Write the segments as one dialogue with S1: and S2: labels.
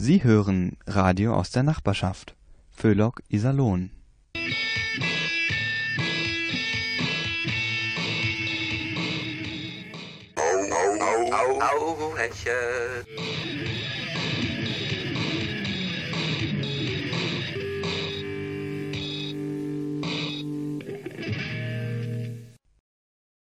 S1: Sie hören Radio aus der Nachbarschaft. Föhlock Iserlohn.
S2: Au, au, Hechel.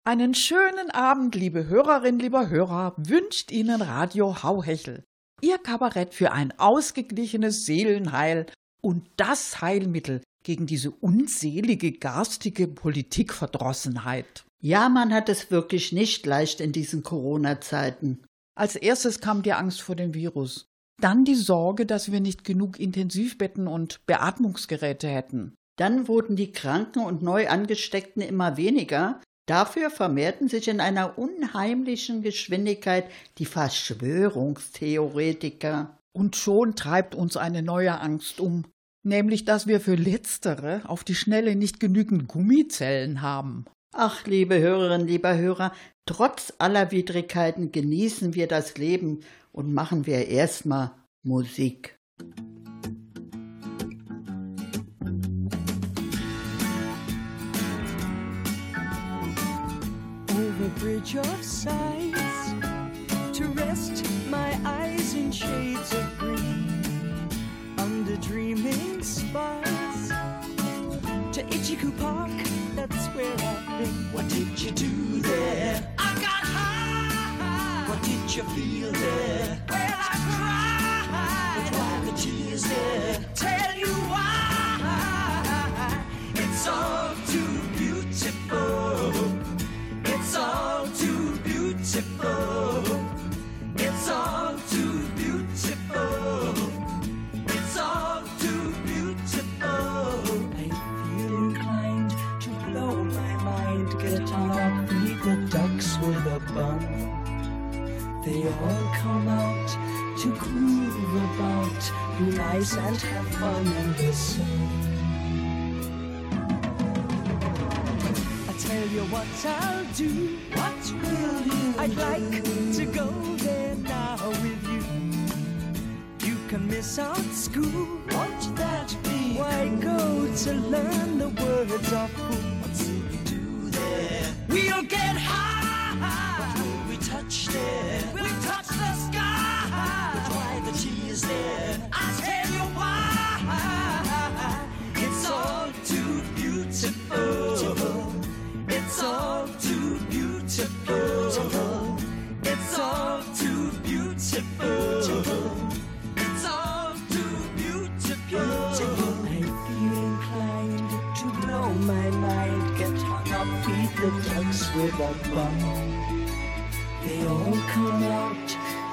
S3: Einen schönen Abend, liebe Hörerinnen, lieber Hörer, wünscht Ihnen Radio Hauhechel. Ihr Kabarett für ein ausgeglichenes Seelenheil und das Heilmittel gegen diese unselige, garstige Politikverdrossenheit.
S4: Ja, man hat es wirklich nicht leicht in diesen Corona-Zeiten.
S3: Als erstes kam die Angst vor dem Virus. Dann die Sorge, dass wir nicht genug Intensivbetten und Beatmungsgeräte hätten.
S4: Dann wurden die Kranken und Neuangesteckten immer weniger, Dafür vermehrten sich in einer unheimlichen Geschwindigkeit die Verschwörungstheoretiker.
S3: Und schon treibt uns eine neue Angst um, nämlich dass wir für letztere auf die Schnelle nicht genügend Gummizellen haben.
S4: Ach, liebe Hörerinnen, lieber Hörer, trotz aller Widrigkeiten genießen wir das Leben und machen wir erstmal Musik.
S5: Over bridge of sights to rest my eyes in shades of green under dreaming spires to Ichiku Park. That's where I've been. What did you do there? I got high. What did you feel there? Be nice and have fun sun. I tell you what I'll do. What will you I'd like to go there now with you. You can miss out school. Won't that be? Why go to learn the words of who? What's we do there? We'll get high. With a bun. They all come out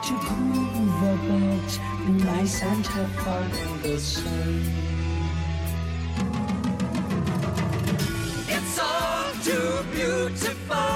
S5: to groove about, nice and have fun in the sun. It's all too beautiful.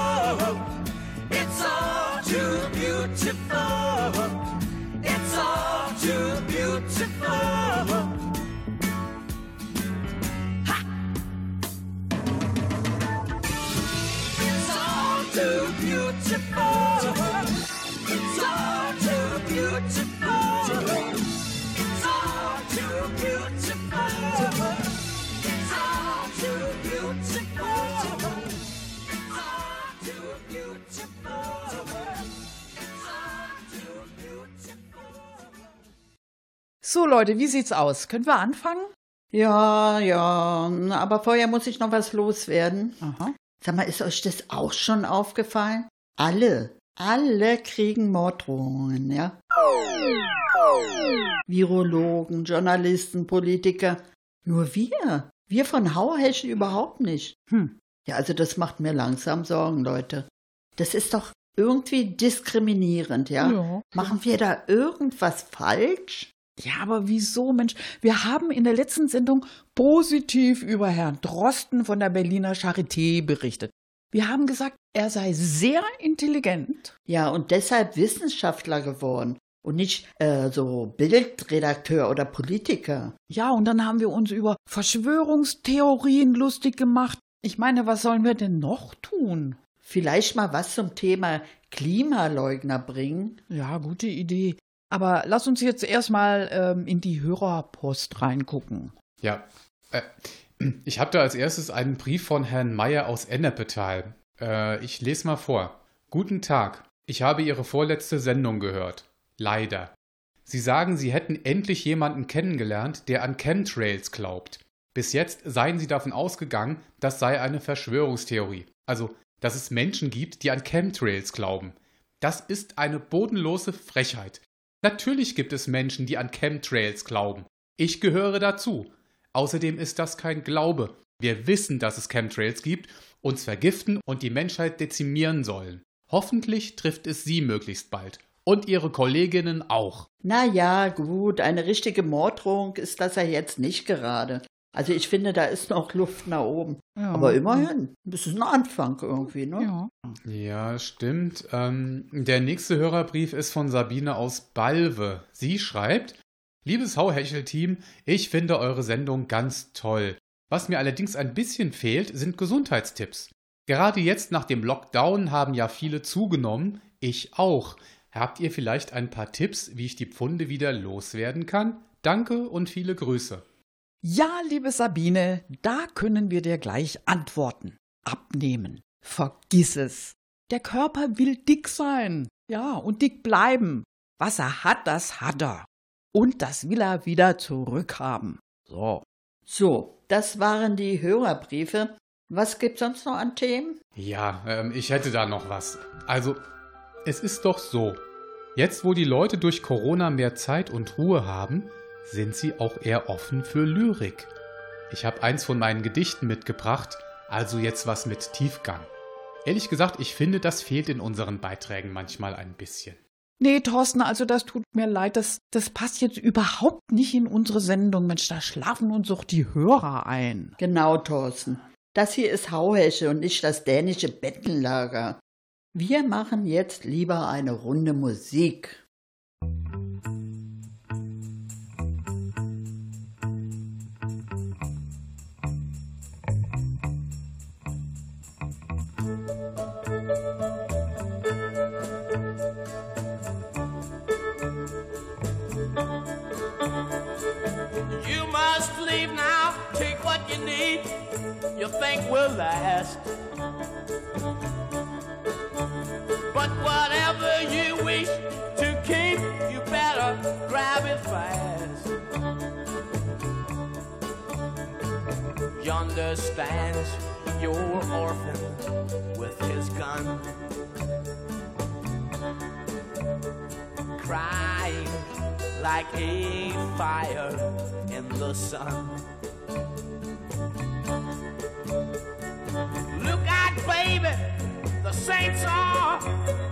S3: So Leute, wie sieht's aus? Können wir anfangen?
S4: Ja, ja, aber vorher muss ich noch was loswerden.
S3: Aha.
S4: Sag mal, ist euch das auch schon aufgefallen? Alle, alle kriegen Morddrohungen, ja? Virologen, Journalisten, Politiker. Nur wir. Wir von Hauheschen überhaupt nicht.
S3: Hm.
S4: Ja, also das macht mir langsam Sorgen, Leute. Das ist doch irgendwie diskriminierend, ja?
S3: Ja.
S4: Machen wir da irgendwas falsch?
S3: Ja, aber wieso, Mensch? Wir haben in der letzten Sendung positiv über Herrn Drosten von der Berliner Charité berichtet. Wir haben gesagt, er sei sehr intelligent.
S4: Ja, und deshalb Wissenschaftler geworden und nicht äh, so Bildredakteur oder Politiker.
S3: Ja, und dann haben wir uns über Verschwörungstheorien lustig gemacht. Ich meine, was sollen wir denn noch tun?
S4: Vielleicht mal was zum Thema Klimaleugner bringen.
S3: Ja, gute Idee. Aber lass uns jetzt erstmal ähm, in die Hörerpost reingucken.
S6: Ja, äh, ich habe da als erstes einen Brief von Herrn Meyer aus Ennepetal. Äh, ich lese mal vor. Guten Tag. Ich habe Ihre vorletzte Sendung gehört. Leider. Sie sagen, Sie hätten endlich jemanden kennengelernt, der an Chemtrails glaubt. Bis jetzt seien Sie davon ausgegangen, das sei eine Verschwörungstheorie. Also, dass es Menschen gibt, die an Chemtrails glauben. Das ist eine bodenlose Frechheit. Natürlich gibt es Menschen, die an Chemtrails glauben. Ich gehöre dazu. Außerdem ist das kein Glaube. Wir wissen, dass es Chemtrails gibt, uns vergiften und die Menschheit dezimieren sollen. Hoffentlich trifft es Sie möglichst bald. Und Ihre Kolleginnen auch.
S4: Na ja, gut, eine richtige Morddrohung ist das ja jetzt nicht gerade. Also ich finde, da ist noch Luft nach oben.
S3: Ja.
S4: Aber immerhin, das ist ein Anfang irgendwie, ne?
S3: Ja.
S6: Ja, stimmt. Ähm, der nächste Hörerbrief ist von Sabine aus Balve. Sie schreibt: Liebes Hauhechel-Team, ich finde eure Sendung ganz toll. Was mir allerdings ein bisschen fehlt, sind Gesundheitstipps. Gerade jetzt nach dem Lockdown haben ja viele zugenommen, ich auch. Habt ihr vielleicht ein paar Tipps, wie ich die Pfunde wieder loswerden kann? Danke und viele Grüße.
S3: Ja, liebe Sabine, da können wir dir gleich antworten. Abnehmen. Vergiss es. Der Körper will dick sein. Ja, und dick bleiben. Was er hat, das hat er. Und das will er wieder zurückhaben. So.
S4: So, das waren die Hörerbriefe. Was gibt's sonst noch an Themen?
S6: Ja, ähm, ich hätte da noch was. Also, es ist doch so. Jetzt, wo die Leute durch Corona mehr Zeit und Ruhe haben, sind sie auch eher offen für Lyrik. Ich habe eins von meinen Gedichten mitgebracht, also jetzt was mit Tiefgang. Ehrlich gesagt, ich finde, das fehlt in unseren Beiträgen manchmal ein bisschen.
S3: Nee, Thorsten, also das tut mir leid, das, das passt jetzt überhaupt nicht in unsere Sendung. Mensch, da schlafen uns doch die Hörer ein.
S4: Genau, Thorsten. Das hier ist Hauhesche und nicht das dänische Bettenlager. Wir machen jetzt lieber eine Runde Musik.
S7: Think will last. But whatever you wish to keep, you better grab it fast. Yonder stands your orphan with his gun. Crying like a fire in the sun. Baby, the saints are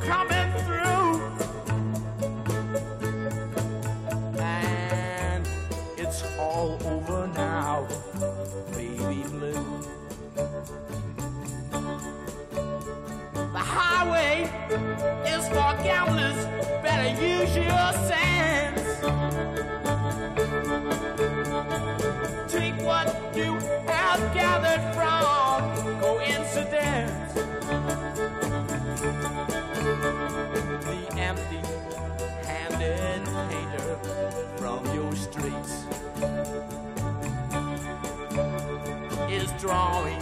S7: coming through. And it's all over now, baby blue. The highway is for gamblers, better use your sense. From your streets is drawing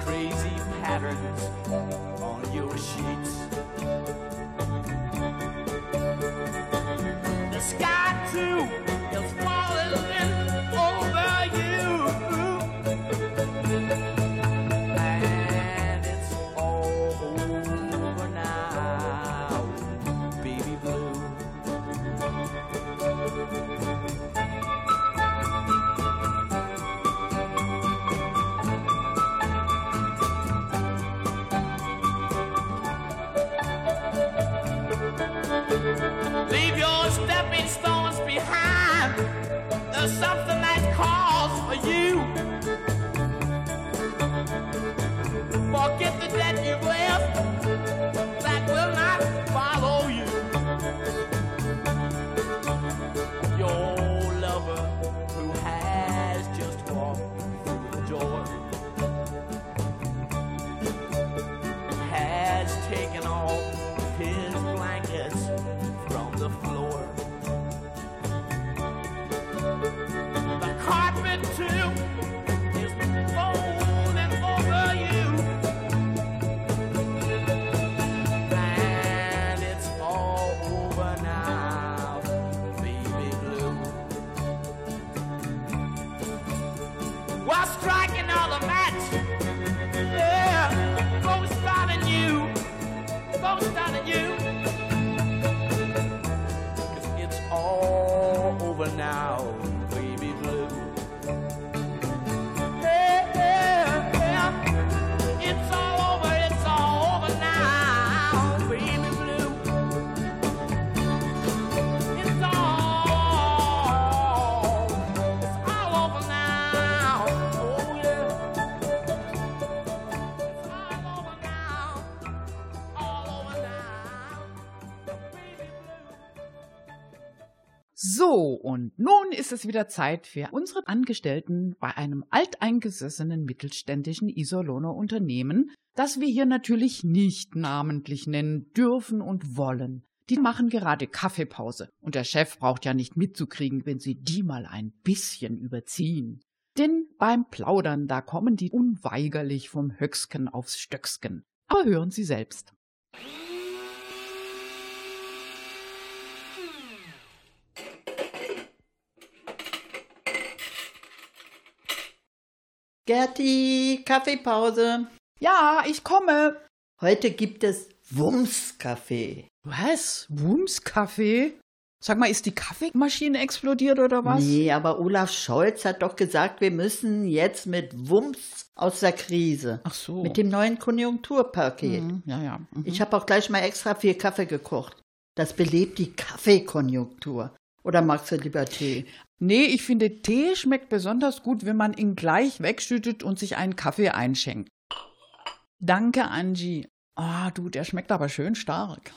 S7: crazy patterns on your sheets.
S3: Es wieder Zeit für unsere Angestellten bei einem alteingesessenen mittelständischen Iserlohner Unternehmen, das wir hier natürlich nicht namentlich nennen dürfen und wollen. Die machen gerade Kaffeepause und der Chef braucht ja nicht mitzukriegen, wenn sie die mal ein bisschen überziehen. Denn beim Plaudern, da kommen die unweigerlich vom Höcksken aufs Stöcksken. Aber hören Sie selbst.
S4: Gerti, Kaffeepause.
S3: Ja, ich komme.
S4: Heute gibt es Wumms-Kaffee.
S3: Was? Wumms-Kaffee? Sag mal, ist die Kaffeemaschine explodiert oder was?
S4: Nee, aber Olaf Scholz hat doch gesagt, wir müssen jetzt mit Wumms aus der Krise.
S3: Ach so.
S4: Mit dem neuen Konjunkturpaket.
S3: Mhm, ja, ja. Mhm.
S4: Ich habe auch gleich mal extra viel Kaffee gekocht. Das belebt die Kaffeekonjunktur. Oder magst du lieber Tee?
S3: Nee, ich finde, Tee schmeckt besonders gut, wenn man ihn gleich wegschüttet und sich einen Kaffee einschenkt. Danke, Angie. Ah, du, der schmeckt aber schön stark.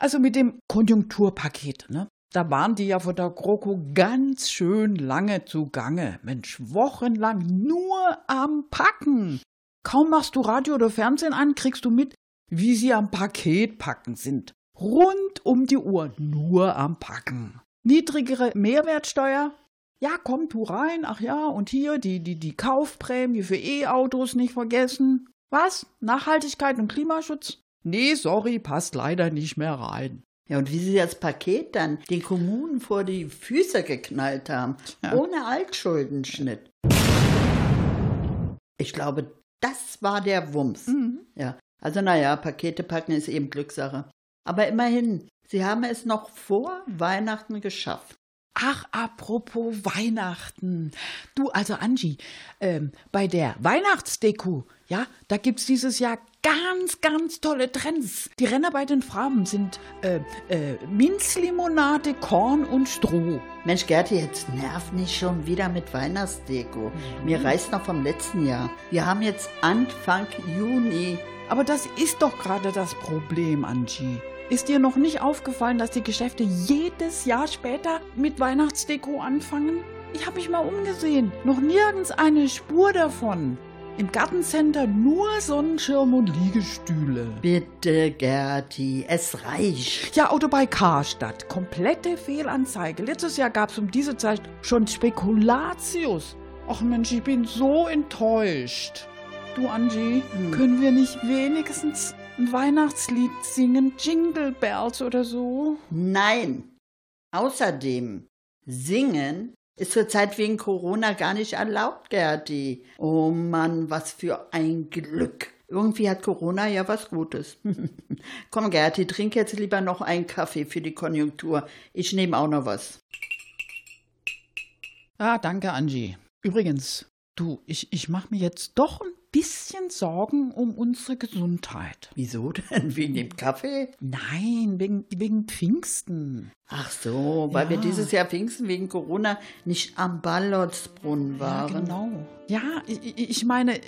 S3: Also mit dem Konjunkturpaket, ne? Da waren die ja von der GroKo ganz schön lange zugange. Mensch, wochenlang nur am Packen. Kaum machst du Radio oder Fernsehen an, kriegst du mit, wie sie am Paket packen sind. Rund um die Uhr nur am Packen. Niedrigere Mehrwertsteuer? Ja, komm, tu rein. Ach ja, und hier die, die, die Kaufprämie für E-Autos nicht vergessen. Was? Nachhaltigkeit und Klimaschutz? Nee, sorry, passt leider nicht mehr rein.
S4: Ja, und wie sie das Paket dann den Kommunen vor die Füße geknallt haben.
S3: Ja.
S4: Ohne Altschuldenschnitt. Ich glaube, das war der Wumms.
S3: Mhm.
S4: Ja, also naja, Pakete packen ist eben Glückssache. Aber immerhin, sie haben es noch vor Weihnachten geschafft.
S3: Ach, apropos Weihnachten. Du, also Angie, ähm, bei der Weihnachtsdeko, ja, da gibt's dieses Jahr ganz, ganz tolle Trends. Die Renner bei den Farben sind äh, äh, Minzlimonade, Korn und Stroh.
S4: Mensch, Gerti, jetzt nerv nicht schon wieder mit Weihnachtsdeko. Mir reißt noch vom letzten Jahr. Wir haben jetzt Anfang Juni.
S3: Aber das ist doch gerade das Problem, Angie. Ist dir noch nicht aufgefallen, dass die Geschäfte jedes Jahr später mit Weihnachtsdeko anfangen? Ich habe mich mal umgesehen. Noch nirgends eine Spur davon. Im Gartencenter nur Sonnenschirm und Liegestühle.
S4: Bitte, Gerti, es reicht.
S3: Ja, oder bei Karstadt. Komplette Fehlanzeige. Letztes Jahr gab es um diese Zeit schon Spekulatius. Ach Mensch, ich bin so enttäuscht. Du, Angie, können wir nicht wenigstens ein Weihnachtslied singen? Jingle Bells oder so?
S4: Nein. Außerdem, singen ist zurzeit wegen Corona gar nicht erlaubt, Gerti. Oh Mann, was für ein Glück. Irgendwie hat Corona ja was Gutes. Komm, Gerti, trink jetzt lieber noch einen Kaffee für die Konjunktur. Ich nehme auch noch was.
S3: Ah, danke, Angie. Übrigens, du, ich, ich mache mir jetzt doch ein bisschen Sorgen um unsere Gesundheit.
S4: Wieso denn? Wegen dem Kaffee?
S3: Nein, wegen, wegen Pfingsten.
S4: Ach so, weil wir
S3: Ja.
S4: dieses Jahr Pfingsten wegen Corona nicht am Ballotsbrunnen waren.
S3: Ja, genau. Ja, ich, ich- ich meine, äh,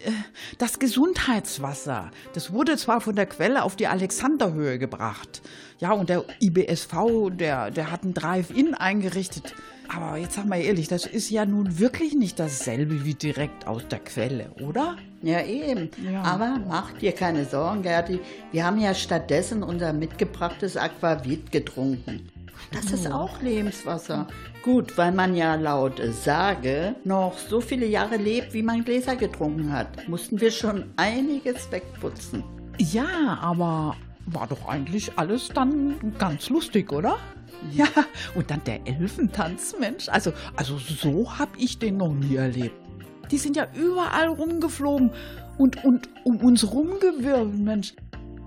S3: das Gesundheitswasser, das wurde zwar von der Quelle auf die Alexanderhöhe gebracht. Ja, und der IBSV, der, der hat ein Drive-In eingerichtet. Aber jetzt sag mal ehrlich, das ist ja nun wirklich nicht dasselbe wie direkt aus der Quelle, oder?
S4: Ja, eben.
S3: Ja.
S4: Aber mach dir keine Sorgen, Gerti. Wir haben ja stattdessen unser mitgebrachtes Aquavit getrunken. Das ist auch Lebenswasser. Gut, weil man ja laut Sage noch so viele Jahre lebt, wie man Gläser getrunken hat, mussten wir schon einiges wegputzen.
S3: Ja, aber war doch eigentlich alles dann ganz lustig, oder? Ja, und dann der Elfentanz, Mensch. Also, also so hab ich den noch nie erlebt. Die sind ja überall rumgeflogen und, und um uns rumgewirbelt, Mensch.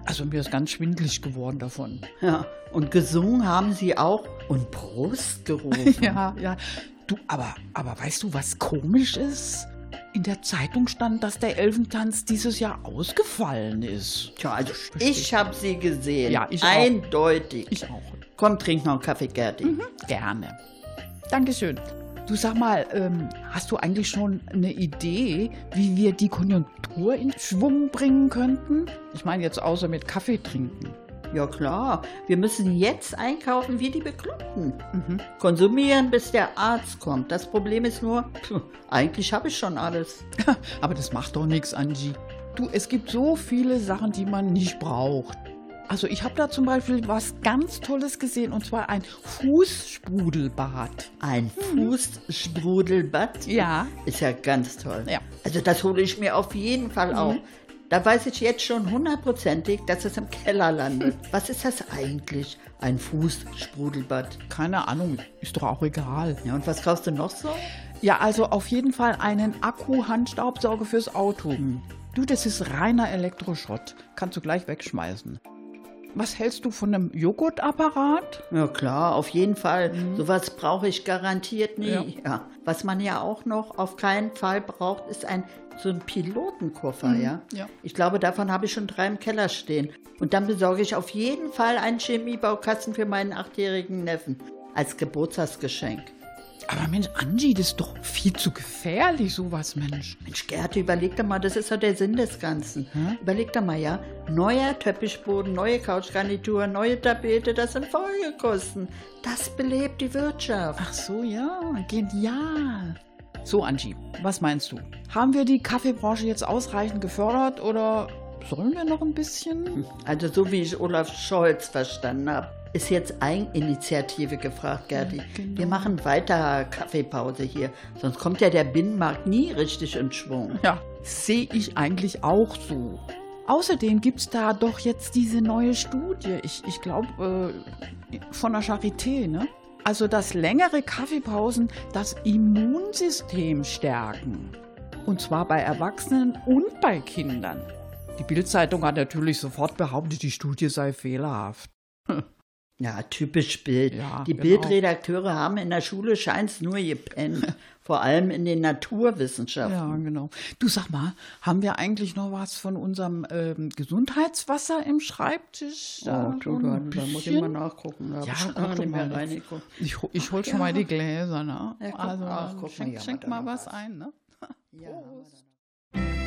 S3: Also mir ist ganz schwindlig geworden davon.
S4: Ja, und gesungen haben sie auch und Prost gerufen.
S3: Ja, ja. Du, aber, aber weißt du, was komisch ist? In der Zeitung stand, dass der Elfentanz dieses Jahr ausgefallen ist.
S4: Tja, also ich habe sie gesehen.
S3: Ja, ich auch.
S4: Eindeutig.
S3: Ich auch.
S4: Komm, trink noch einen Kaffee, Gerti.
S3: Gerne. Dankeschön. Du sag mal, ähm, hast du eigentlich schon eine Idee, wie wir die Konjunktur in Schwung bringen könnten? Ich meine jetzt außer mit Kaffee trinken.
S4: Ja klar, wir müssen jetzt einkaufen wie die Bekloppten. Konsumieren, bis der Arzt kommt. Das Problem ist nur, pf, eigentlich habe ich schon alles.
S3: Aber das macht doch nichts, Angie. Du, es gibt so viele Sachen, die man nicht braucht. Also ich habe da zum Beispiel was ganz Tolles gesehen und zwar ein Fußsprudelbad.
S4: Ein Fußsprudelbad.
S3: Ja.
S4: Ist ja ganz toll.
S3: Ja.
S4: Also das hole ich mir auf jeden Fall auch. Da weiß ich jetzt schon hundertprozentig, dass es im Keller landet. Was ist das eigentlich? Ein Fußsprudelbad.
S3: Keine Ahnung, ist doch auch egal.
S4: Ja, und was kaufst du noch so?
S3: Ja, also auf jeden Fall einen Akku-Handstaubsauger fürs Auto. Du, das ist reiner Elektroschrott. Kannst du gleich wegschmeißen. Was hältst du von einem Joghurtapparat?
S4: Ja klar, auf jeden Fall. Sowas brauche ich garantiert nie.
S3: Ja.
S4: Ja. Was man ja auch noch auf keinen Fall braucht, ist ein so ein Pilotenkoffer, ja?
S3: ja.
S4: Ich glaube, davon habe ich schon drei im Keller stehen. Und dann besorge ich auf jeden Fall einen Chemiebaukasten für meinen achtjährigen Neffen als Geburtstagsgeschenk.
S3: Aber Mensch, Angie, das ist doch viel zu gefährlich, sowas, Mensch.
S4: Mensch, Gerti, überleg doch mal, das ist doch der Sinn des Ganzen. Überleg doch mal, ja, neuer Teppichboden, neue Couchgarnitur, neue Tapete, das sind Folgekosten. Das belebt die Wirtschaft.
S3: Ach so, ja, genial. So, Angie, was meinst du? Haben wir die Kaffeebranche jetzt ausreichend gefördert oder sollen wir noch ein bisschen?
S4: Also so wie ich Olaf Scholz verstanden habe, ist jetzt Eigeninitiative gefragt, Gerti.
S3: genau.
S4: Wir machen weiter Kaffeepause hier, sonst kommt ja der Binnenmarkt nie richtig in Schwung.
S3: Ja, sehe ich eigentlich auch so. Außerdem gibt es da doch jetzt diese neue Studie, ich, ich glaube, äh, von der Charité, ne? Also, dass längere Kaffeepausen das Immunsystem stärken. Und zwar bei Erwachsenen und bei Kindern. Die Bildzeitung hat natürlich sofort behauptet, die Studie sei fehlerhaft.
S4: Ja, typisch Bild.
S3: Ja,
S4: die
S3: genau.
S4: Bildredakteure haben in der Schule scheint's nur gepennt. Vor allem in den Naturwissenschaften.
S3: Ja, genau. Du sag mal, haben wir eigentlich noch was von unserem ähm, Gesundheitswasser im Schreibtisch?
S4: Oh,
S3: Da
S4: du,
S3: so
S4: da, muss ich mal nachgucken. Da
S3: Ja,
S4: ich
S3: guck doch mal.
S4: reingeguckt.
S3: Ich, ich hol schon
S4: ja.
S3: mal die Gläser, ne?
S4: Ja, guck,
S3: also,
S4: ach, guck mal,
S3: schenk,
S4: haben
S3: schenk mal was ein, ne?
S4: Ja, haben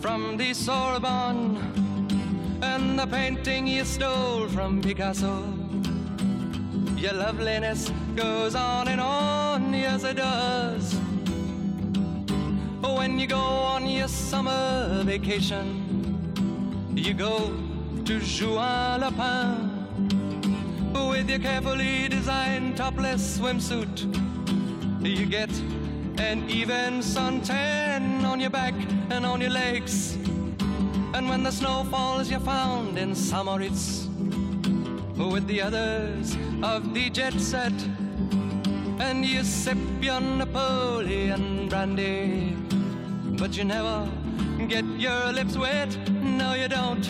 S8: from the Sorbonne and the painting you stole from Picasso. Your loveliness goes on and on, yes it does. When you go on your summer vacation, you go to Juan Lapin with your carefully designed topless swimsuit. You get an even suntan on your back and on your legs. And when the snow falls, you're found in Samoritz with the others of the jet set. And you sip your Napoleon brandy, but you never get your lips wet. No, you don't.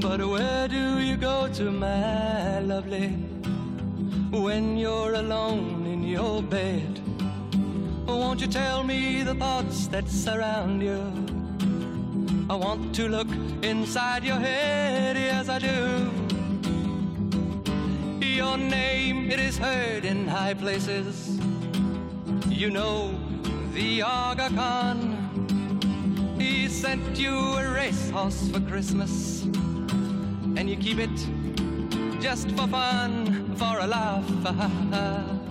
S8: But where do you go to, my lovely, when you're alone your bed? Won't you tell me the thoughts that surround you? I want to look inside your head, yes, I do. Your name, it is heard in high places. You know the Aga Khan. He sent you a racehorse for Christmas, and you keep it just for fun, for a laugh.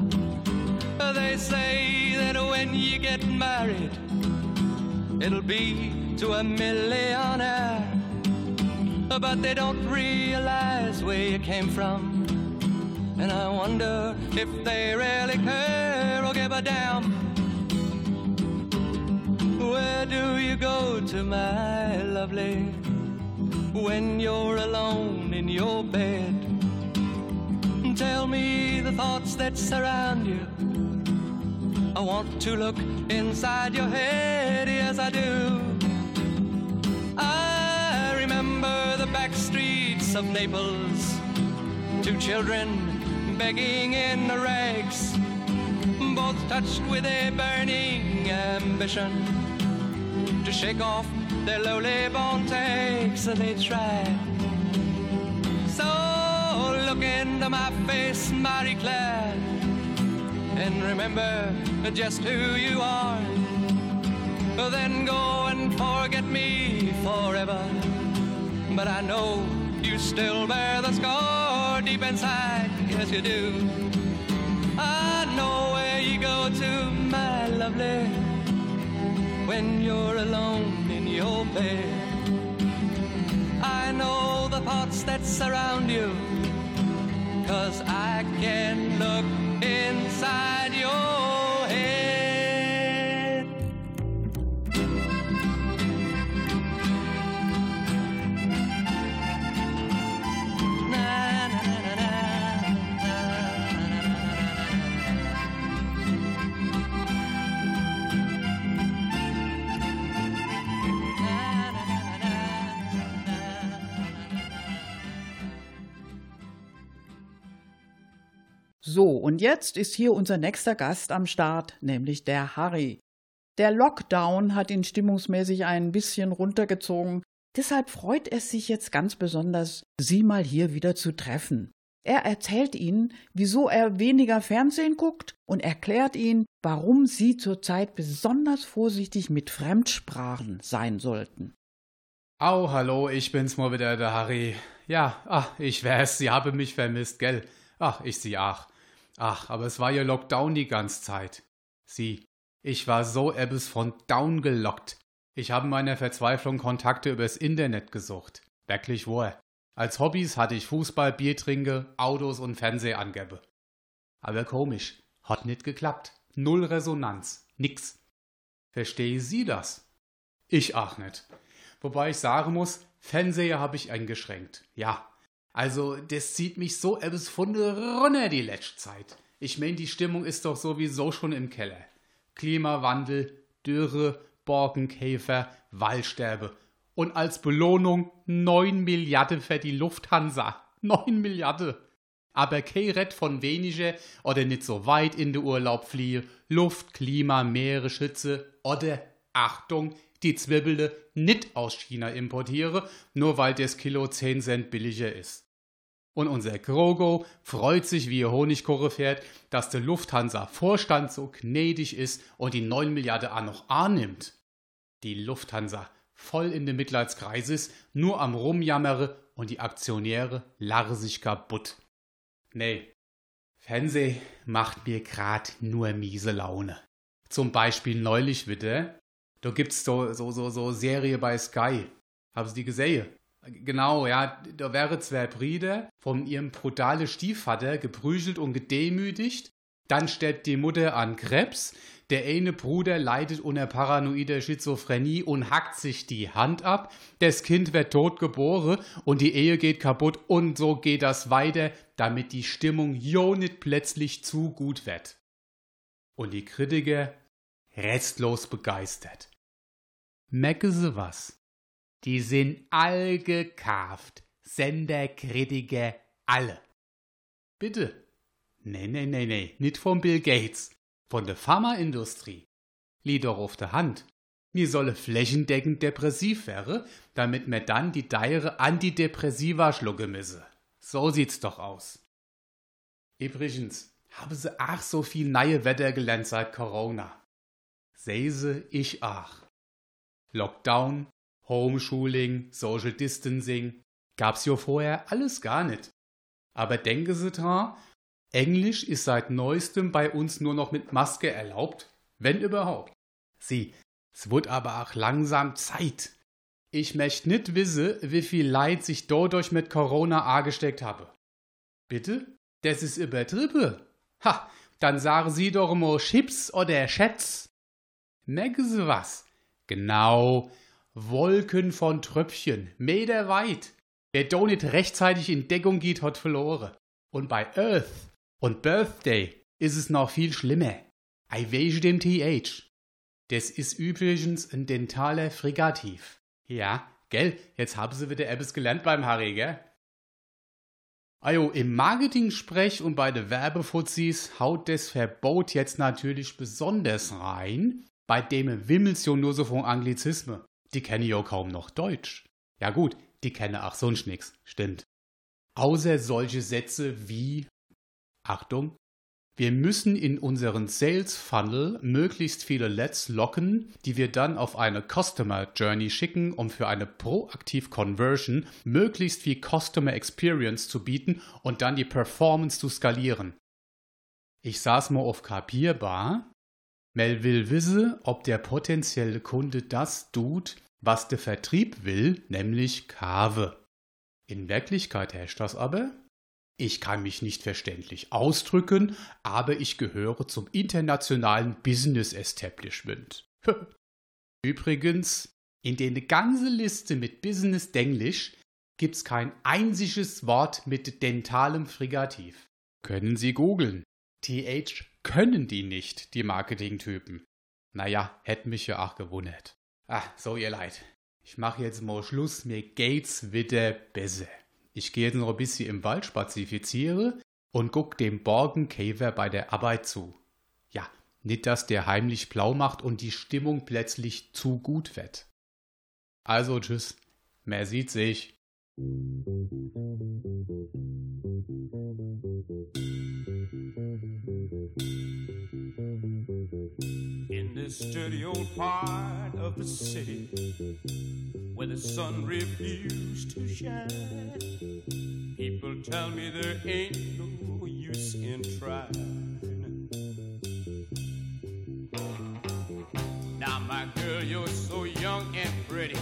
S8: they say that when you get married, it'll be to a millionaire. But they don't realize where you came from. And I wonder if they really care or give a damn. Where do you go to, my lovely, when you're alone in your bed? Tell me the thoughts that surround you. I want to look inside your head, yes, I do. I remember the back streets of Naples, two children begging in the rags, both touched with a burning ambition to shake off their lowly born takes. They tried. So look into my face, Marie Claire, and remember just who you are. Then go and forget me forever. But I know you still bear the scar deep inside. Yes, you do. I know where you go to, my lovely, when you're alone in your bed. I know the thoughts that surround you, cause I can look inside your
S3: So, und jetzt ist hier unser nächster Gast am Start, nämlich der Harry. Der Lockdown hat ihn stimmungsmäßig ein bisschen runtergezogen, deshalb freut es sich jetzt ganz besonders, Sie mal hier wieder zu treffen. Er erzählt Ihnen, wieso er weniger Fernsehen guckt und erklärt Ihnen, warum Sie zurzeit besonders vorsichtig mit Fremdsprachen sein sollten.
S6: Au, hallo, ich bin's mal wieder, der Harry. Ja, ach, ich weiß, Sie haben mich vermisst, gell? Ach, ich Sie ach. Ach, aber es war ja Lockdown die ganze Zeit. Sie, ich war so ebbes von down gelockt. Ich habe in meiner Verzweiflung Kontakte übers Internet gesucht. Wirklich wohl. Als Hobbys hatte ich Fußball, Bier trinke, Autos und Fernseher angebe. Aber komisch, hat nicht geklappt. Null Resonanz, nix. Verstehe Sie das? Ich auch nicht. Wobei ich sagen muss, Fernseher habe ich eingeschränkt. Ja. Also, das zieht mich so etwas von runter die letzte Zeit. Ich mein, die Stimmung ist doch sowieso schon im Keller. Klimawandel, Dürre, Borkenkäfer, Waldsterbe. Und als Belohnung 9 Milliarden für die Lufthansa. 9 Milliarden. Aber kei Rett von weniger oder nicht so weit in den Urlaub fliehe, Luft, Klima, Meere schütze oder, Achtung, die Zwiebele nicht aus China importiere, nur weil das Kilo 10 Cent billiger ist. Und unser Krogo freut sich wie ihr Honigkurre fährt, dass der Lufthansa-Vorstand so gnädig ist und die 9 Milliarden auch noch annimmt. Die Lufthansa voll in den Mitleidskreis ist, nur am Rumjammere und die Aktionäre lachen sich kaputt. Nee, Fernseh macht mir grad nur miese Laune. Zum Beispiel neulich wieder, da gibt's so, so, so, so Serie bei Sky. Haben Sie die gesehen? Genau, ja, da wäre zwei Brüder von ihrem brutalen Stiefvater geprügelt und gedemütigt. Dann stirbt die Mutter an Krebs. Der eine Bruder leidet unter paranoider Schizophrenie und hackt sich die Hand ab. Das Kind wird tot geboren und die Ehe geht kaputt und so geht das weiter, damit die Stimmung jo nicht plötzlich zu gut wird. Und die Kritiker restlos begeistert. Merke sie was? Die sind all gekauft. Senderkritiker alle. Bitte. Nee, nee, nee, nee, nicht von Bill Gates, von der Pharmaindustrie. Lied doch auf der Hand. Mir solle flächendeckend depressiv wäre, damit mir dann die deiere Antidepressiva schlucke misse. So sieht's doch aus. Übrigens, habe sie ach so viel neue Wetter gelernt seit Corona. Seise ich ach. Lockdown, Homeschooling, Social Distancing, gab's jo vorher alles gar nicht. Aber denke Sie dran, Englisch ist seit neuestem bei uns nur noch mit Maske erlaubt, wenn überhaupt. Sie, es wird aber auch langsam Zeit. Ich möcht nicht wisse, wie viel Leid sich dadurch mit Corona angesteckt habe. Bitte? Das ist übertrieben. Ha, dann sagen Sie doch mal Chips oder Schätz. Merken Sie was? Genau, Wolken von Tröpfchen, Meter weit. Wer nicht rechtzeitig in Deckung geht, hat verloren. Und bei Earth und Birthday ist es noch viel schlimmer. I wege dem TH. Das ist übrigens ein dentaler Frigativ. Ja, gell, jetzt haben Sie wieder etwas gelernt beim Harry, gell? Ajo, im Marketing-Sprech und bei den Werbefuzis haut das Verbot jetzt natürlich besonders rein, bei dem wimmelt's jo nur so von Anglizismen. Die kennen ja kaum noch Deutsch. Ja gut, die kennen ach sonst nix, stimmt. Außer solche Sätze wie Achtung, wir müssen in unseren Sales Funnel möglichst viele Lets locken, die wir dann auf eine Customer Journey schicken, um für eine Proaktiv Conversion möglichst viel Customer Experience zu bieten und dann die Performance zu skalieren. Ich saß mal auf Kapierbar. Mel will wissen, ob der potenzielle Kunde das tut, was der Vertrieb will, nämlich Kave. In Wirklichkeit herrscht das aber, ich kann mich nicht verständlich ausdrücken, aber ich gehöre zum internationalen Business Establishment. Übrigens, in der ganze Liste mit Business Denglisch gibt's kein einziges Wort mit dentalem Frigativ. Können Sie googeln. TH können die nicht, die Marketingtypen. Naja, hätte mich ja auch gewundert. Ah, so ihr Leid. Ich mache jetzt mal Schluss, mir geht's wieder besser. Ich gehe jetzt noch ein bisschen im Wald spazifiziere und guck dem Borkenkäfer bei der Arbeit zu. Ja, nicht, dass der heimlich blau macht und die Stimmung plötzlich zu gut wird. Also tschüss, mehr sieht sich.
S7: Dirty old part of the city where the sun refused to shine. People tell me there ain't no use in trying. Now, my girl, you're so young and pretty.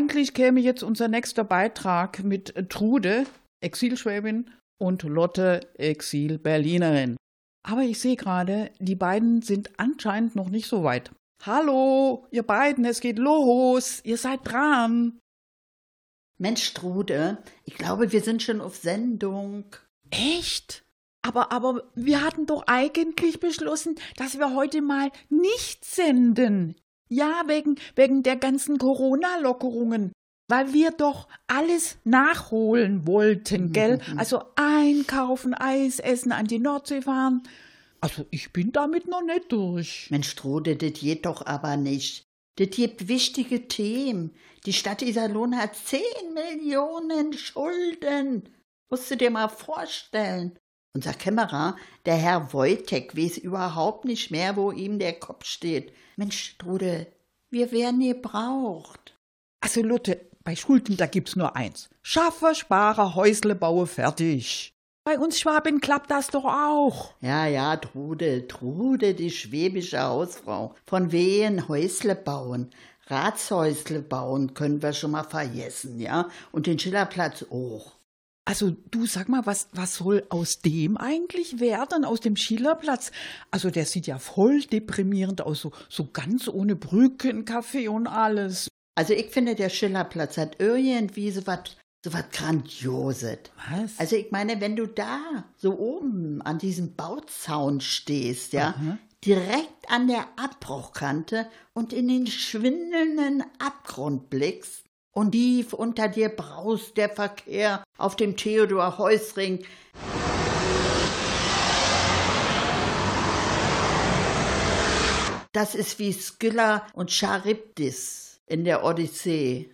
S3: Eigentlich käme jetzt unser nächster Beitrag mit Trude, Exilschwäbin, und Lotte, Exil-Berlinerin. Aber ich sehe gerade, die beiden sind anscheinend noch nicht so weit. Hallo, ihr beiden, es geht los, ihr seid dran.
S4: Mensch, Trude, ich glaube, wir sind schon auf Sendung.
S3: Echt? Aber, aber wir hatten doch eigentlich beschlossen, dass wir heute mal nicht senden. Ja, wegen, wegen der ganzen Corona-Lockerungen. Weil wir doch alles nachholen wollten, gell? Also einkaufen, Eis essen, an die Nordsee fahren. Also ich bin damit noch nicht durch.
S4: Mensch, Trude, das geht doch aber nicht. Das gibt wichtige Themen. Die Stadt Iserlohn hat 10 Millionen Schulden. Musst du dir mal vorstellen. Unser Kämmerer, der Herr Wojtek, weiß überhaupt nicht mehr, wo ihm der Kopf steht. Mensch, Trude, wir werden gebraucht.
S3: Also Lotte, bei Schulden, da gibt's nur eins. Schaffe, spare, Häusle baue, fertig. Bei uns Schwaben klappt das doch auch.
S4: Ja, ja, Trude, Trude, die schwäbische Hausfrau. Von wehen Häusle bauen. Ratshäusle bauen können wir schon mal vergessen, ja? Und den Schillerplatz auch.
S3: Also du sag mal, was, was soll aus dem eigentlich werden, aus dem Schillerplatz? Also der sieht ja voll deprimierend aus, so, so ganz ohne Brücken, Kaffee und alles.
S4: Also ich finde, der Schillerplatz hat irgendwie so was so was Grandioses.
S3: Was?
S4: Also ich meine, wenn du da so oben an diesem Bauzaun stehst, ja, direkt an der Abbruchkante und in den schwindelnden Abgrund blickst und tief unter dir braust der Verkehr auf dem Theodor-Heusring, das ist wie Skylla und Charybdis in der Odyssee.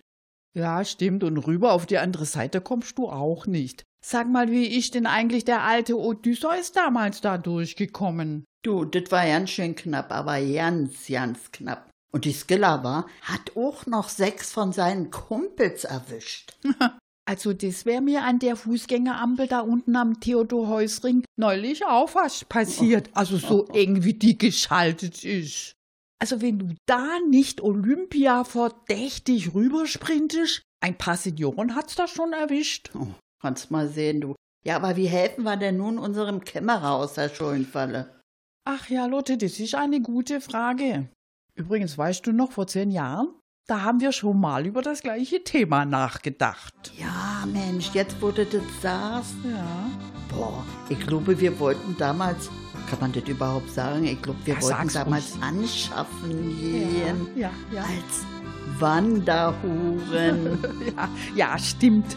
S3: Ja, stimmt. Und rüber auf die andere Seite kommst du auch nicht. Sag mal, wie ist denn eigentlich der alte Odysseus damals da durchgekommen?
S4: Du, das war ganz schön knapp, aber ganz, ganz knapp. Und die Skylla war, hat auch noch sechs von seinen Kumpels erwischt.
S3: Also das wäre mir an der Fußgängerampel da unten am Theodor-Heusring neulich auch fast passiert. Also so eng wie die geschaltet ist. Also wenn du da nicht Olympia verdächtig rübersprintest, ein paar Senioren hat's da schon erwischt.
S4: Oh, kannst mal sehen, du. Ja, aber wie helfen wir denn nun unserem Kämmerer aus der Schuldenfalle?
S3: Ach ja, Lotte, das ist eine gute Frage. Übrigens, weißt du noch, vor zehn Jahren, da haben wir schon mal über das gleiche Thema nachgedacht.
S4: Ja, Mensch, jetzt du das sagst.
S3: Ja.
S4: Boah, ich glaube, wir wollten damals, kann man das überhaupt sagen? Ich glaube, wir
S3: Ja,
S4: wollten damals
S3: ruhig.
S4: anschaffen gehen.
S3: Ja, ja.
S4: Als Wanderhuren.
S3: Ja, ja, stimmt.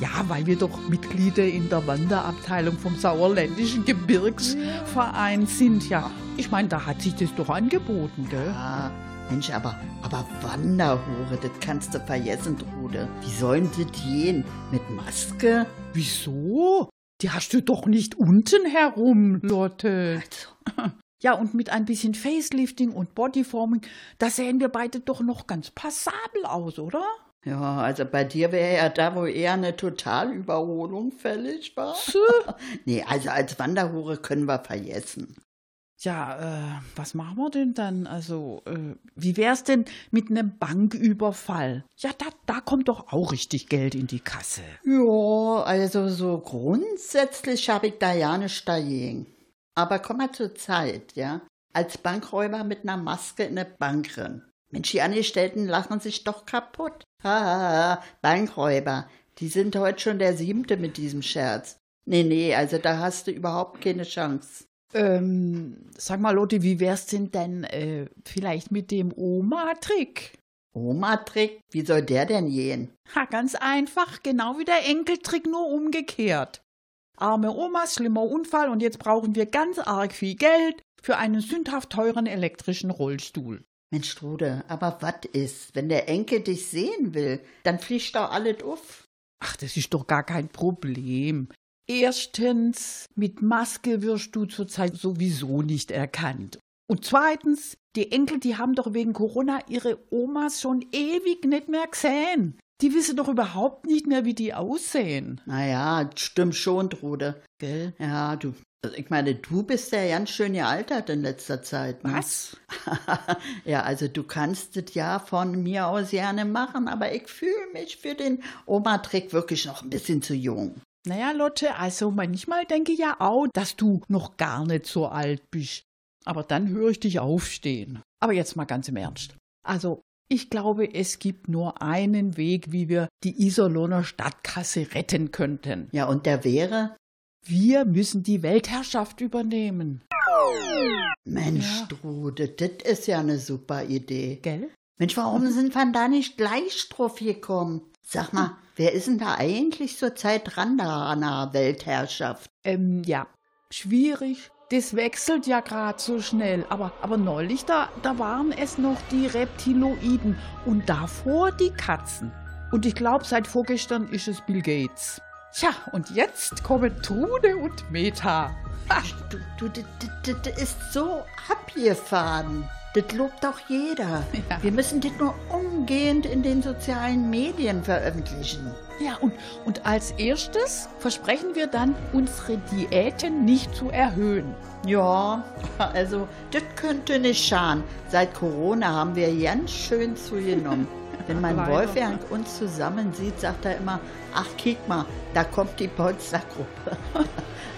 S3: Ja, weil wir doch Mitglieder in der Wanderabteilung vom Sauerländischen Gebirgsverein sind. Ja, ich meine, da hat sich das doch angeboten, gell?
S4: Ah, Mensch, aber, aber Wanderhure, das kannst du vergessen, Trude. Wie sollen das gehen? Mit Maske?
S3: Wieso? Die hast du doch nicht unten herum, Lotte.
S4: Also,
S3: Ja, und mit ein bisschen Facelifting und Bodyforming, da sehen wir beide doch noch ganz passabel aus, oder?
S4: Ja, also bei dir wäre ja da wohl eher eine Totalüberholung fällig, wa? nee, also als Wanderhure können wir vergessen.
S3: Ja, äh, was machen wir denn dann? Also, äh, wie wär's denn mit einem Banküberfall? Ja, da, da kommt doch auch richtig Geld in die Kasse.
S4: Ja, also so grundsätzlich habe ich da ja nicht dagegen. Aber komm mal zur Zeit, ja? Als Bankräuber mit einer Maske in eine Bank rennen. Mensch, die Angestellten lachen sich doch kaputt. Haha, Bankräuber. Die sind heute schon der siebte mit diesem Scherz. Nee, nee, also da hast du überhaupt keine Chance.
S3: Ähm, sag mal, Lotte, wie wär's denn denn äh, vielleicht mit dem Oma-Trick?
S4: Oma-Trick? Wie soll der denn gehen?
S3: Ha, ganz einfach, genau wie der Enkeltrick, nur umgekehrt. Arme Oma, schlimmer Unfall und jetzt brauchen wir ganz arg viel Geld für einen sündhaft teuren elektrischen Rollstuhl.
S4: Mensch, Trude, aber was ist, wenn der Enkel dich sehen will, dann fliegt doch alles auf.
S3: Ach, das ist doch gar kein Problem. Erstens, mit Maske wirst du zurzeit sowieso nicht erkannt. Und zweitens, die Enkel, die haben doch wegen Corona ihre Omas schon ewig nicht mehr gesehen. Die wissen doch überhaupt nicht mehr, wie die aussehen.
S4: Naja, stimmt schon, Trude.
S3: Gell?
S4: Ja, du, ich meine, du bist ja ganz schön gealtert in letzter Zeit. Ne?
S3: Was?
S4: ja, also du kannst es ja von mir aus gerne machen, aber ich fühle mich für den Oma-Trick wirklich noch ein bisschen zu jung.
S3: Naja, Lotte, also manchmal denke ich ja auch, dass du noch gar nicht so alt bist. Aber dann höre ich dich aufstehen. Aber jetzt mal ganz im Ernst. Also, ich glaube, es gibt nur einen Weg, wie wir die Iserlohner Stadtkasse retten könnten.
S4: Ja, und der wäre?
S3: Wir müssen die Weltherrschaft übernehmen.
S4: Mensch,
S3: Ja.
S4: Trude, das ist ja eine super Idee.
S3: Gell?
S4: Mensch, warum sind wir da nicht gleich drauf gekommen? Sag mal, wer ist denn da eigentlich zurzeit dran da an der Weltherrschaft?
S3: Ähm, ja, schwierig. Das wechselt ja gerade so schnell. Aber, aber neulich, da, da waren es noch die Reptiloiden und davor die Katzen. Und ich glaube, seit vorgestern ist es Bill Gates. Tja, und jetzt kommen Trude und Meta.
S4: Du, du, das, ist so abgefahren. Das lobt doch jeder.
S3: Ja.
S4: Wir müssen das nur umgehend in den sozialen Medien veröffentlichen.
S3: Ja, und, und als erstes versprechen wir dann, unsere Diäten nicht zu erhöhen.
S4: Ja, also das könnte nicht schaden. Seit Corona haben wir ganz schön zugenommen. Wenn mein
S3: Leider.
S4: Wolfgang uns zusammen sieht, sagt er immer, ach, kick mal, da kommt die Polstergruppe.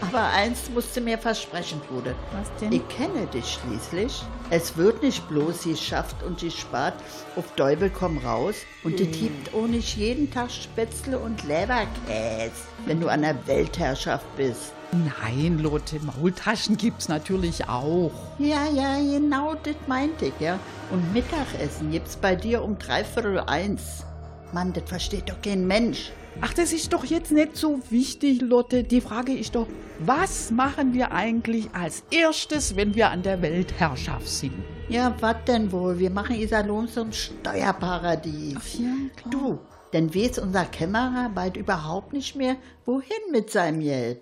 S4: Aber eins musst du mir versprechen, Bruder.
S3: Was denn?
S4: Ich kenne dich schließlich. Es wird nicht bloß geschafft und gespart, auf Däubel komm raus. Und
S3: Hm.
S4: es gibt auch nicht jeden Tag Spätzle und Leberkäse, wenn du an der Weltherrschaft bist.
S3: Nein, Lotte, Maultaschen gibt's natürlich auch.
S4: Ja, ja, genau das meinte ich, ja. Und Mittagessen gibt's bei dir um dreiviertel eins. Mann, das versteht doch kein Mensch.
S3: Ach, das ist doch jetzt nicht so wichtig, Lotte. Die Frage ist doch, was machen wir eigentlich als erstes, wenn wir an der Weltherrschaft sind?
S4: Ja, was denn wohl? Wir machen Iserlohn zum Steuerparadies.
S3: ja, klar.
S4: Du, denn weiß unser Kämmerer bald überhaupt nicht mehr, wohin mit seinem Geld.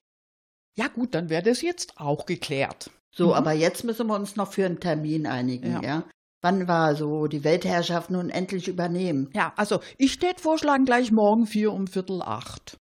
S3: Ja gut, dann wäre das jetzt auch geklärt.
S4: So, aber jetzt müssen wir uns noch für einen Termin einigen,
S3: Ja.
S4: ja? Wann war so die Weltherrschaft nun endlich übernehmen?
S3: Ja, also ich tät vorschlagen gleich morgen vier um Viertel acht.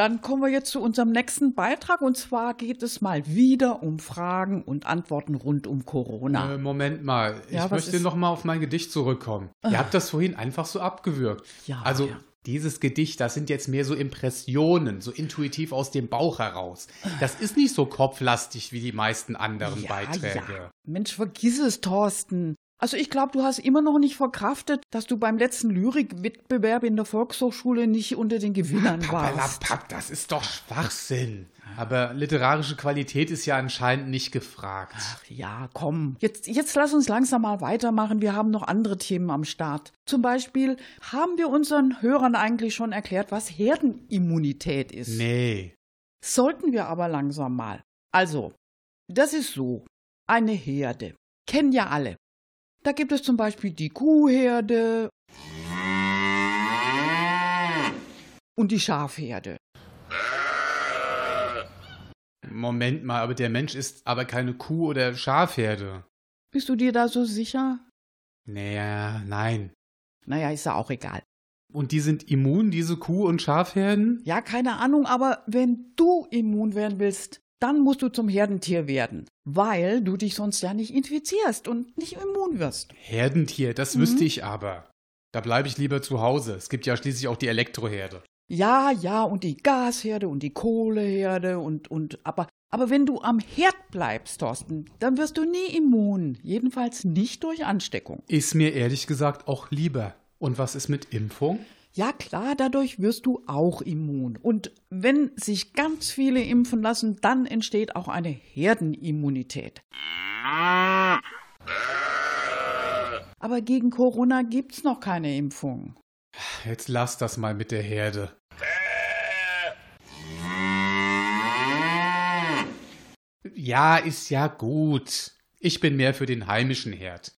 S3: Dann kommen wir jetzt zu unserem nächsten Beitrag und zwar geht es mal wieder um Fragen und Antworten rund um Corona.
S6: Äh, Moment mal, ich
S3: Ja, was
S6: möchte
S3: ist-
S6: noch mal auf mein Gedicht zurückkommen. Ihr habt das vorhin einfach so abgewürgt.
S3: Ja,
S6: also
S3: ja.
S6: dieses Gedicht, das sind jetzt mehr so Impressionen, so intuitiv aus dem Bauch heraus. Das ist nicht so kopflastig wie die meisten anderen Beiträge.
S3: Mensch, vergiss es, Thorsten. Also ich glaube, du hast immer noch nicht verkraftet, dass du beim letzten Lyrikwettbewerb in der Volkshochschule nicht unter den Gewinnern warst.
S6: Das ist doch Schwachsinn. Aber literarische Qualität ist ja anscheinend nicht gefragt.
S3: Ach ja, komm. Jetzt, jetzt lass uns langsam mal weitermachen. Wir haben noch andere Themen am Start. Zum Beispiel haben wir unseren Hörern eigentlich schon erklärt, was Herdenimmunität ist.
S6: Nee.
S3: Sollten wir aber langsam mal. Also, das ist so. Eine Herde. Kennen ja alle. Da gibt es zum Beispiel die Kuhherde und die Schafherde.
S6: Moment mal, aber der Mensch ist aber keine Kuh oder Schafherde.
S3: Bist du dir da so sicher?
S6: Naja, nein.
S3: Naja, ist ja auch egal.
S6: Und die sind immun, diese Kuh- und Schafherden?
S3: Ja, keine Ahnung, aber wenn du immun werden willst, dann musst du zum Herdentier werden, weil du dich sonst ja nicht infizierst und nicht immun wirst.
S6: Herdentier, das wüsste ich aber. Da bleibe ich lieber zu Hause. Es gibt ja schließlich auch die Elektroherde.
S3: Ja, ja, und die Gasherde und die Kohleherde und, und, aber, aber wenn du am Herd bleibst, Thorsten, dann wirst du nie immun. Jedenfalls nicht durch Ansteckung.
S6: Ist mir ehrlich gesagt auch lieber. Und was ist mit Impfung?
S3: Ja, klar, dadurch wirst du auch immun. Und wenn sich ganz viele impfen lassen, dann entsteht auch eine Herdenimmunität. Aber gegen Corona gibt's noch keine Impfung.
S6: Jetzt lass das mal mit der Herde. Ja, ist ja gut. Ich bin mehr für den heimischen Herd.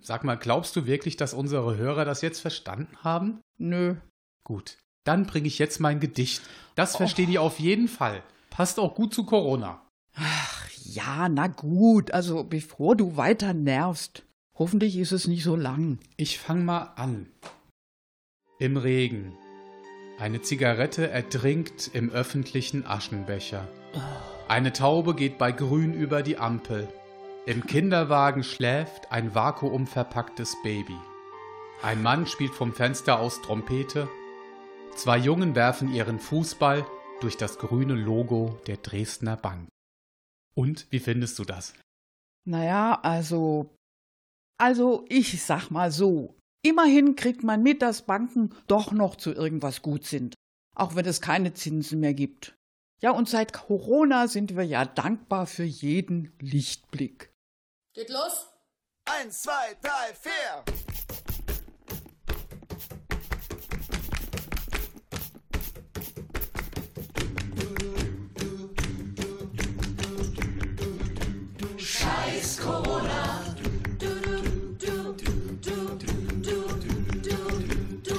S6: Sag mal, glaubst du wirklich, dass unsere Hörer das jetzt verstanden haben?
S3: Nö.
S6: Gut, dann bringe ich jetzt mein Gedicht. Das verstehen die auf jeden Fall. Passt auch gut zu Corona.
S3: Ach ja, na gut, also bevor du weiter nervst. Hoffentlich ist es nicht so lang.
S6: Ich fang mal an. Im Regen. Eine Zigarette ertrinkt im öffentlichen Aschenbecher. Eine Taube geht bei Grün über die Ampel. Im Kinderwagen schläft ein vakuumverpacktes Baby. Ein Mann spielt vom Fenster aus Trompete. Zwei Jungen werfen ihren Fußball durch das grüne Logo der Dresdner Bank. Und wie findest du das?
S3: Naja, also. Also, ich sag mal so. Immerhin kriegt man mit, dass Banken doch noch zu irgendwas gut sind. Auch wenn es keine Zinsen mehr gibt. Ja, und seit Corona sind wir ja dankbar für jeden Lichtblick.
S9: Geht los?
S7: Eins, zwei, drei, vier.
S9: Scheiß Corona.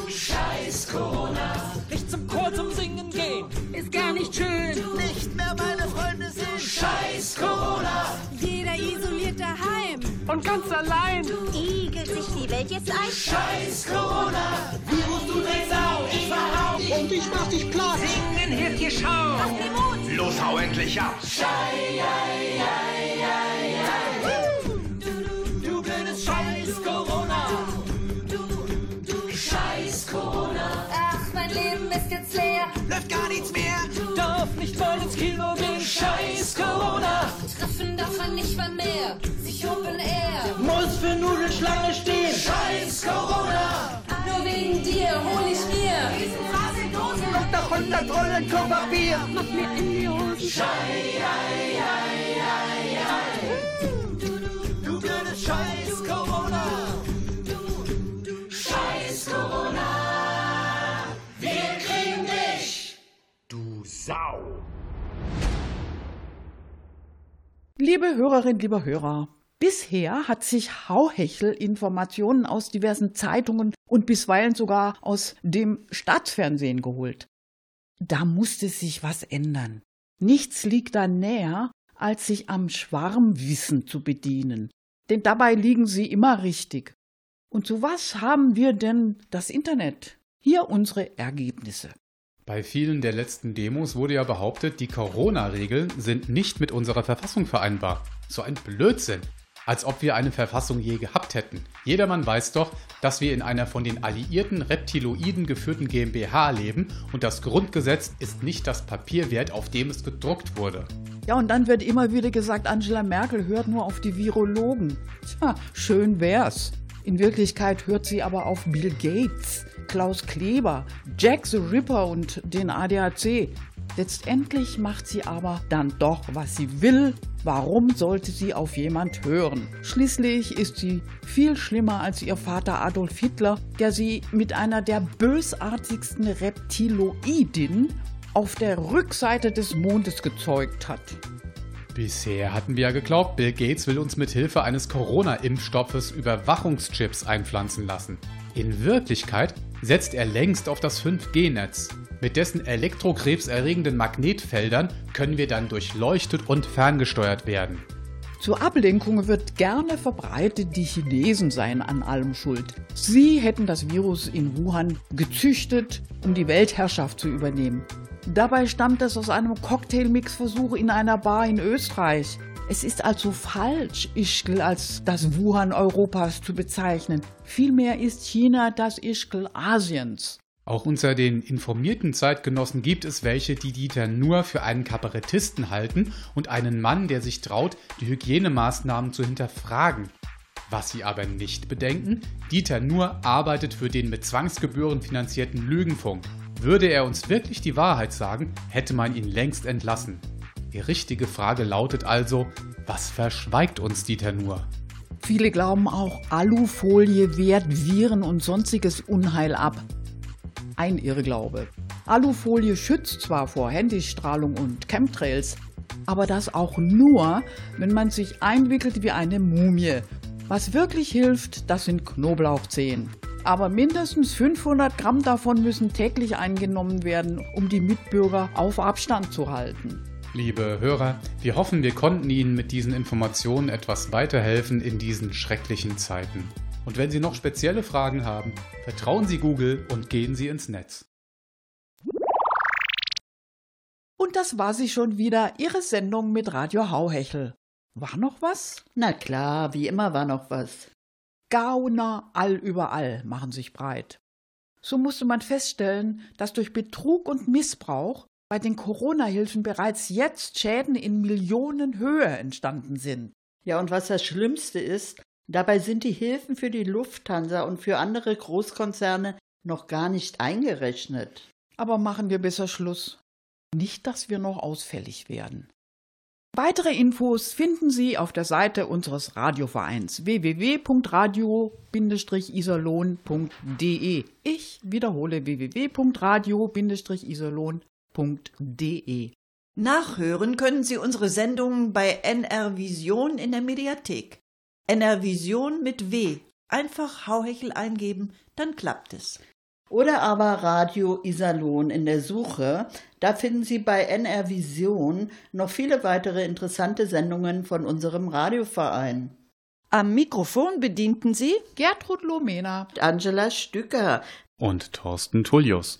S9: Scheiß Corona.
S8: Nicht zum Chor zum Singen gehen.
S9: Ist gar nicht schön.
S7: Nicht mehr meine Freunde sehen.
S9: Scheiß Corona.
S8: Und ganz allein.
S10: Igelt sich die Welt jetzt ein?
S9: Scheiß Corona. Virus, du Drecksau. Ich verhau dich.
S7: Und ich mach dich platt.
S8: Singen hilft dir Schau.
S10: Mut.
S2: Los, hau endlich ab!
S9: Schei, ei, ei, ei, ei. Du blödes Scheiß Corona. Scheiß Corona.
S10: Ach, mein Leben ist jetzt leer.
S7: Läuft gar nichts mehr.
S8: Darf nicht voll ins Kino gehen.
S9: Scheiß Corona.
S10: Treffen darf man nicht mal mehr. Sich Open Air.
S7: Muss für Nudelschlange stehen.
S9: Scheiß Corona.
S10: Nur wegen dir hol ich mir.
S7: Und noch 100 Rollen Klopapier.
S10: Mach mir in die Hosen.
S9: Schei, ei, ei, ei, ei.
S7: Du blödes Scheiß Corona.
S3: Liebe Hörerinnen, lieber Hörer, bisher hat sich Hauhechel Informationen aus diversen Zeitungen und bisweilen sogar aus dem Staatsfernsehen geholt. Da musste sich was ändern. Nichts liegt da näher, als sich am Schwarmwissen zu bedienen. denn dabei liegen sie immer richtig. Und zu was haben wir denn das Internet? Hier unsere Ergebnisse.
S6: Bei vielen der letzten Demos wurde ja behauptet, die Corona-Regeln sind nicht mit unserer Verfassung vereinbar. So ein Blödsinn. Als ob wir eine Verfassung je gehabt hätten. Jedermann weiß doch, dass wir in einer von den alliierten Reptiloiden geführten GmbH leben und das Grundgesetz ist nicht das Papier wert, auf dem es gedruckt wurde.
S3: Ja, und dann wird immer wieder gesagt, Angela Merkel hört nur auf die Virologen. Tja, schön wär's. In Wirklichkeit hört sie aber auf Bill Gates, Klaus Kleber, Jack the Ripper und den ADAC. Letztendlich macht sie aber dann doch, was sie will. Warum sollte sie auf jemand hören? Schließlich ist sie viel schlimmer als ihr Vater Adolf Hitler, der sie mit einer der bösartigsten Reptiloiden auf der Rückseite des Mondes gezeugt hat.
S6: Bisher hatten wir ja geglaubt, Bill Gates will uns mit Hilfe eines Corona-Impfstoffes Überwachungschips einpflanzen lassen. In Wirklichkeit setzt er längst auf das 5G-Netz. Mit dessen elektrokrebserregenden Magnetfeldern können wir dann durchleuchtet und ferngesteuert werden.
S3: Zur Ablenkung wird gerne verbreitet, die Chinesen seien an allem schuld. Sie hätten das Virus in Wuhan gezüchtet, um die Weltherrschaft zu übernehmen. Dabei stammt es aus einem Cocktailmix-Versuch in einer Bar in Österreich. Es ist also falsch, Ischgl als das Wuhan Europas zu bezeichnen. Vielmehr ist China das Ischgl Asiens.
S6: Auch unter den informierten Zeitgenossen gibt es welche, die Dieter nur für einen Kabarettisten halten und einen Mann, der sich traut, die Hygienemaßnahmen zu hinterfragen. Was sie aber nicht bedenken, Dieter Nur arbeitet für den mit Zwangsgebühren finanzierten Lügenfunk. Würde er uns wirklich die Wahrheit sagen, hätte man ihn längst entlassen. Die richtige Frage lautet also, was verschweigt uns Dieter Nur?
S3: Viele glauben auch, Alufolie wehrt Viren und sonstiges Unheil ab. Ein Irrglaube. Alufolie schützt zwar vor Handystrahlung und Chemtrails, aber das auch nur, wenn man sich einwickelt wie eine Mumie. Was wirklich hilft, das sind Knoblauchzehen. Aber mindestens 500 Gramm davon müssen täglich eingenommen werden, um die Mitbürger auf Abstand zu halten.
S6: Liebe Hörer, wir hoffen, wir konnten Ihnen mit diesen Informationen etwas weiterhelfen in diesen schrecklichen Zeiten. Und wenn Sie noch spezielle Fragen haben, vertrauen Sie Google und gehen Sie ins Netz.
S3: Und das war sie schon wieder, Ihre Sendung mit Radio Hauhechel. War noch was?
S4: Na klar, wie immer war noch was.
S3: Gauner allüberall machen sich breit. So musste man feststellen, dass durch Betrug und Missbrauch bei den Corona-Hilfen bereits jetzt Schäden in Millionenhöhe entstanden sind.
S4: Ja, und was das Schlimmste ist, dabei sind die Hilfen für die Lufthansa und für andere Großkonzerne noch gar nicht eingerechnet.
S3: Aber machen wir besser Schluss. Nicht, dass wir noch ausfällig werden. Weitere Infos finden Sie auf der Seite unseres Radiovereins www.radio-iserlohn.de. Ich wiederhole www.radio-iserlohn.de.
S11: Nachhören können Sie unsere Sendungen bei NR Vision in der Mediathek. NR Vision mit W. Einfach Hauhechel eingeben, dann klappt es.
S4: Oder aber Radio Iserlohn in der Suche. Da finden Sie bei NR Vision noch viele weitere interessante Sendungen von unserem Radioverein.
S11: Am Mikrofon bedienten Sie
S3: Gertrud Lomena,
S4: Angela Stücker
S6: und Thorsten Tullius.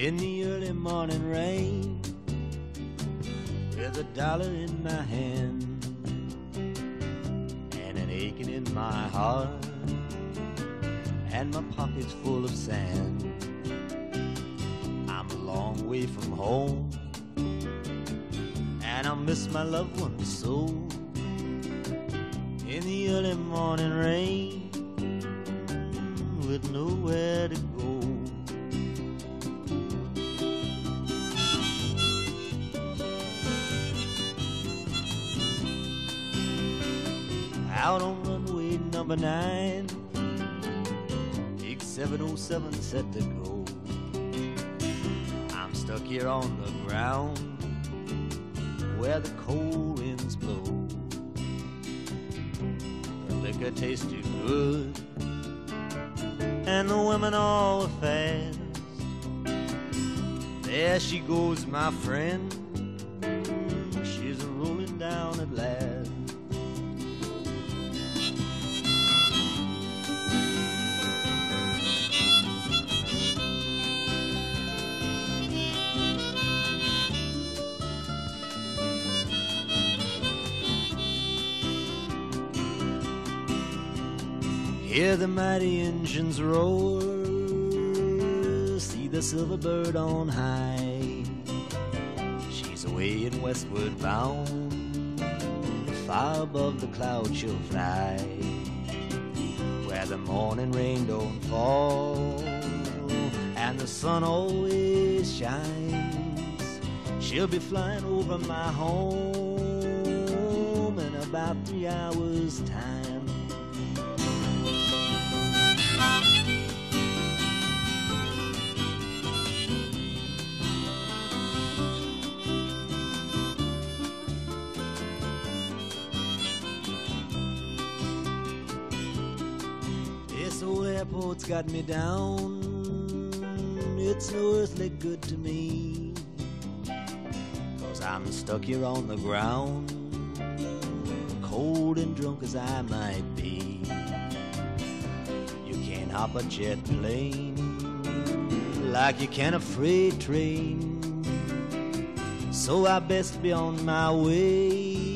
S12: In the early morning rain with a dollar in my hand and an aching in my heart and my pockets full of sand. I'm a long way from home and I miss my loved ones so. In the early morning rain with nowhere number nine. Big 707 set to go. I'm stuck here on the ground where the cold winds blow. The liquor tastes too good, and the women all are fast. There she goes, my friend. Roar, see the silver bird on high. She's away and westward bound, far above the clouds she'll fly. Where the morning rain don't fall, and the sun always shines. She'll be flying over my home in about three hours' time. Airport's got me down. It's no earthly good to me. Cause I'm stuck here on the ground, cold and drunk as I might be. You can't hop a jet plane like you can a freight train. So I best be on my way